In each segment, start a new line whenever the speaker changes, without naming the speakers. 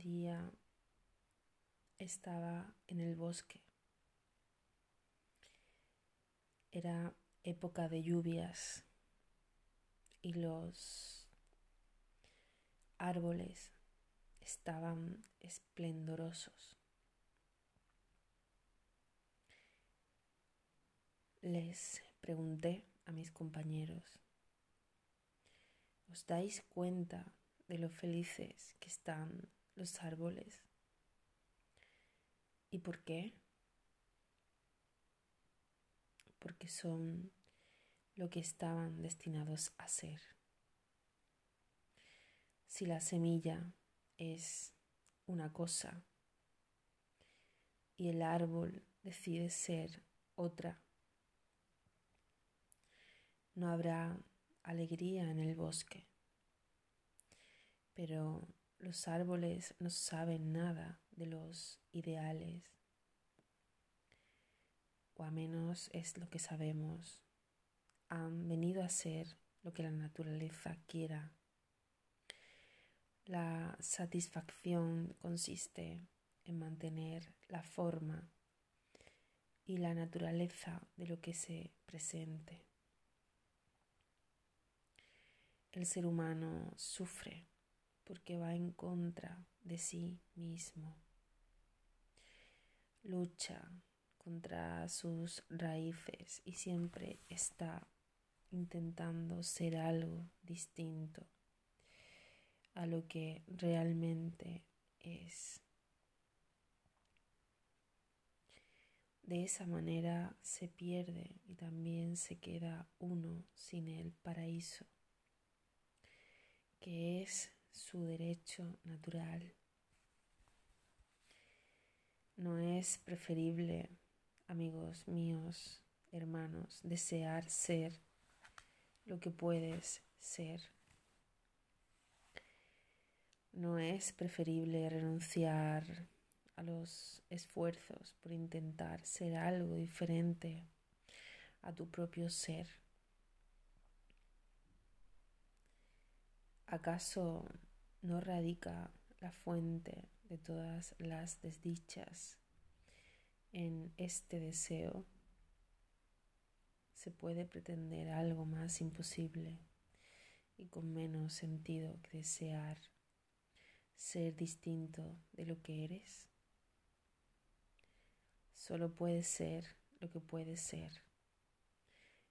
día estaba en el bosque. Era época de lluvias y los árboles estaban esplendorosos. Les pregunté a mis compañeros, ¿os dais cuenta de lo felices que están los árboles? ¿Y por qué? Porque son lo que estaban destinados a ser. Si la semilla es una cosa y el árbol decide ser otra, no habrá alegría en el bosque. Pero los árboles no saben nada de los ideales, o a menos es lo que sabemos. Han venido a ser lo que la naturaleza quiera. La satisfacción consiste en mantener la forma y la naturaleza de lo que se presente. El ser humano sufre porque va en contra de sí mismo. Lucha contra sus raíces y siempre está intentando ser algo distinto a lo que realmente es. De esa manera se pierde y también se queda uno sin el paraíso que es su derecho natural. No es preferible, amigos míos, hermanos, desear ser lo que puedes ser. No es preferible renunciar a los esfuerzos por intentar ser algo diferente a tu propio ser. ¿Acaso no radica la fuente de todas las desdichas en este deseo? ¿Se puede pretender algo más imposible y con menos sentido que desear ser distinto de lo que eres? Solo puede ser lo que puede ser.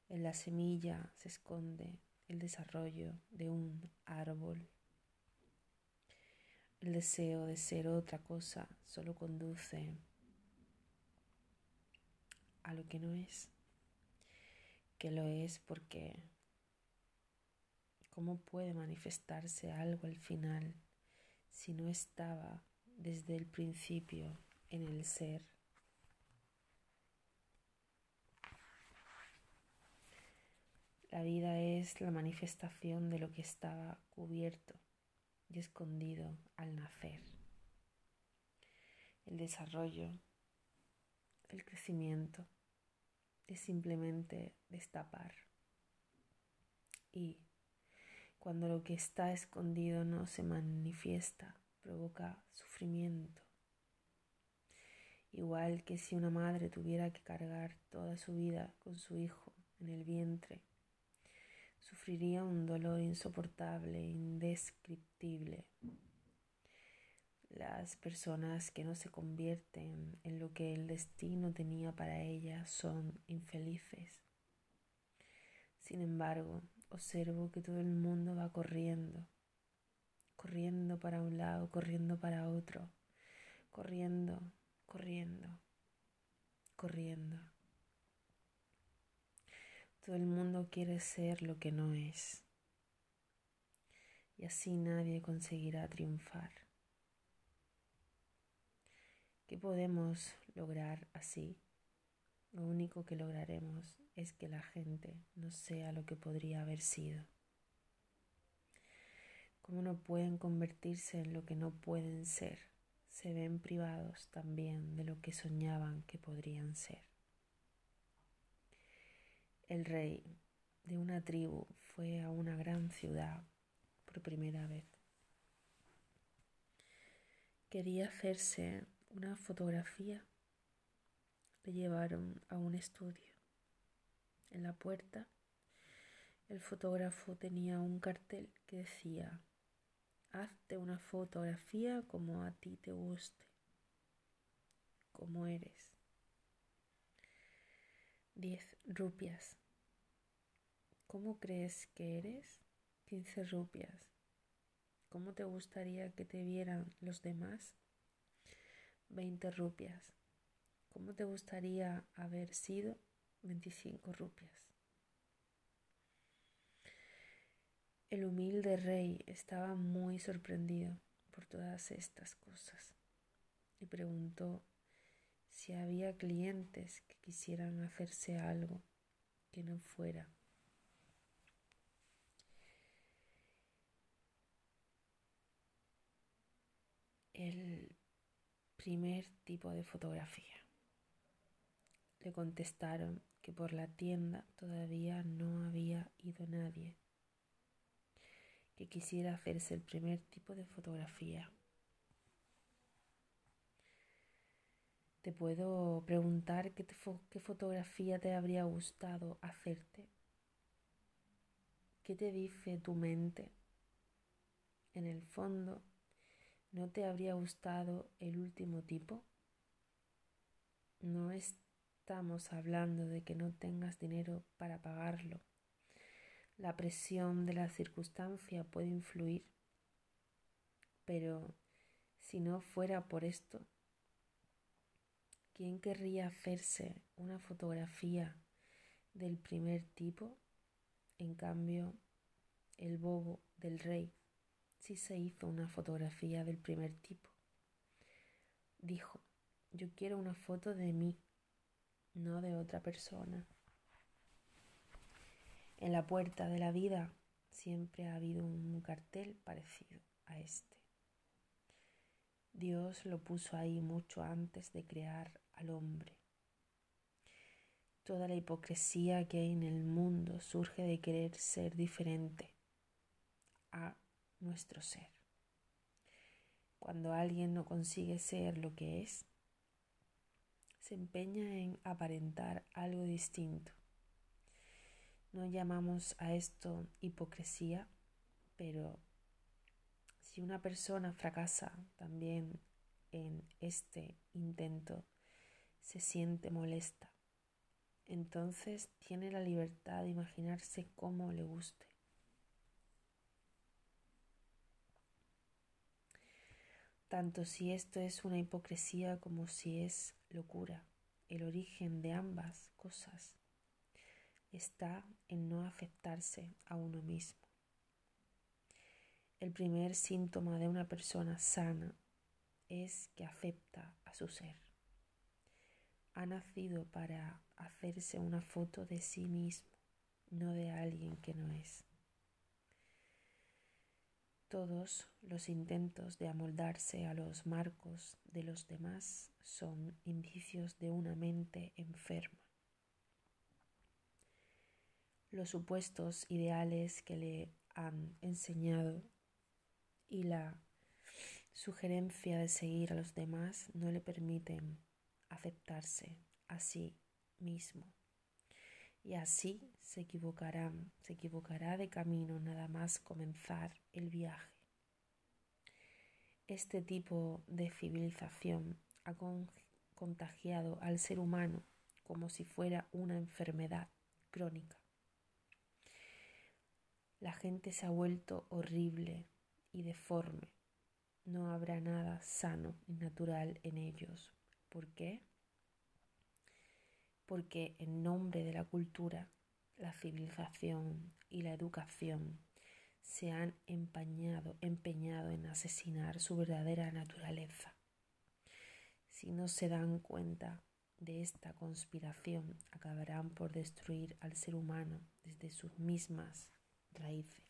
En la semilla se esconde el desarrollo de un árbol. El deseo de ser otra cosa solo conduce a lo que no es, que lo es porque ¿cómo puede manifestarse algo al final si no estaba desde el principio en el ser? La vida es la manifestación de lo que estaba cubierto y escondido al nacer. El desarrollo, el crecimiento es simplemente destapar. Y cuando lo que está escondido no se manifiesta, provoca sufrimiento. Igual que si una madre tuviera que cargar toda su vida con su hijo en el vientre sufriría un dolor insoportable, indescriptible. Las personas que no se convierten en lo que el destino tenía para ellas son infelices. Sin embargo, observo que todo el mundo va corriendo, corriendo para un lado, corriendo para otro, corriendo, corriendo, corriendo. Todo el mundo quiere ser lo que no es. Y así nadie conseguirá triunfar. ¿Qué podemos lograr así? Lo único que lograremos es que la gente no sea lo que podría haber sido. Como no pueden convertirse en lo que no pueden ser, se ven privados también de lo que soñaban que podrían ser. El rey de una tribu fue a una gran ciudad por primera vez quería hacerse una fotografía. Le llevaron a un estudio. En la puerta, el fotógrafo tenía un cartel que decía, hazte una fotografía como a ti te guste, como eres. Diez rupias. ¿Cómo crees que eres? Quince rupias. ¿Cómo te gustaría que te vieran los demás? Veinte rupias. ¿Cómo te gustaría haber sido? Veinticinco rupias. El humilde rey estaba muy sorprendido por todas estas cosas y preguntó si había clientes que quisieran hacerse algo que no fuera el primer tipo de fotografía. Le contestaron que por la tienda todavía no había ido nadie que quisiera hacerse el primer tipo de fotografía. Te puedo preguntar qué, qué fotografía te habría gustado hacerte. ¿Qué te dice tu mente? En el fondo, ¿No te habría gustado el último tipo? No estamos hablando de que no tengas dinero para pagarlo. La presión de la circunstancia puede influir, pero si no fuera por esto, ¿quién querría hacerse una fotografía del primer tipo? En cambio, el bobo del rey si se hizo una fotografía del primer tipo. Dijo, yo quiero una foto de mí, no de otra persona. En la puerta de la vida siempre ha habido un cartel parecido a este. Dios lo puso ahí mucho antes de crear al hombre. Toda la hipocresía que hay en el mundo surge de querer ser diferente a nuestro ser. Cuando alguien no consigue ser lo que es, se empeña en aparentar algo distinto. No llamamos a esto hipocresía, pero si una persona fracasa también en este intento, se siente molesta, entonces tiene la libertad de imaginarse cómo le guste. tanto si esto es una hipocresía como si es locura. El origen de ambas cosas está en no aceptarse a uno mismo. El primer síntoma de una persona sana es que acepta a su ser. Ha nacido para hacerse una foto de sí mismo, no de alguien que no es. Todos los intentos de amoldarse a los marcos de los demás son indicios de una mente enferma. Los supuestos ideales que le han enseñado y la sugerencia de seguir a los demás no le permiten aceptarse a sí mismo. Y así se equivocarán, se equivocará de camino nada más comenzar el viaje. Este tipo de civilización ha contagiado al ser humano como si fuera una enfermedad crónica. La gente se ha vuelto horrible y deforme. No habrá nada sano y natural en ellos. ¿Por qué? Porque en nombre de la cultura la civilización y la educación se han empañado, empeñado en asesinar su verdadera naturaleza. Si no se dan cuenta de esta conspiración, acabarán por destruir al ser humano desde sus mismas raíces.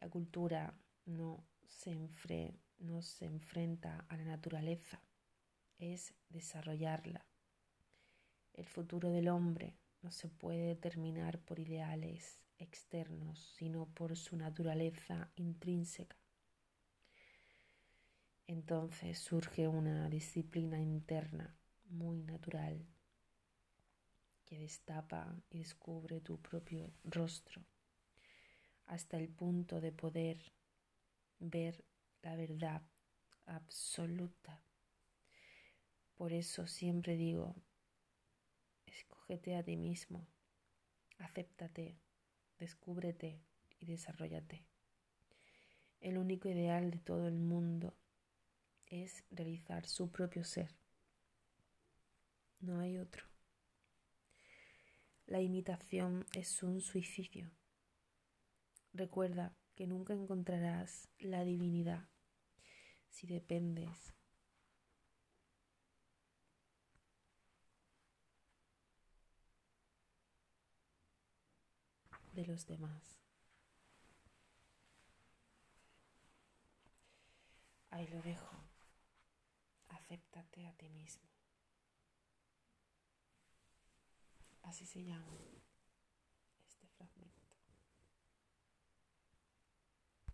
La cultura no se, no se enfrenta a la naturaleza, es desarrollarla el futuro del hombre no se puede determinar por ideales externos, sino por su naturaleza intrínseca. entonces surge una disciplina interna muy natural que destapa y descubre tu propio rostro hasta el punto de poder ver la verdad absoluta. Por eso siempre digo, escógete a ti mismo, acéptate, descúbrete y desarrollate. El único ideal de todo el mundo es realizar su propio ser. No hay otro. La imitación es un suicidio. Recuerda que nunca encontrarás la divinidad si dependes de los demás. Ahí lo dejo. Acéptate a ti mismo. Así se llama.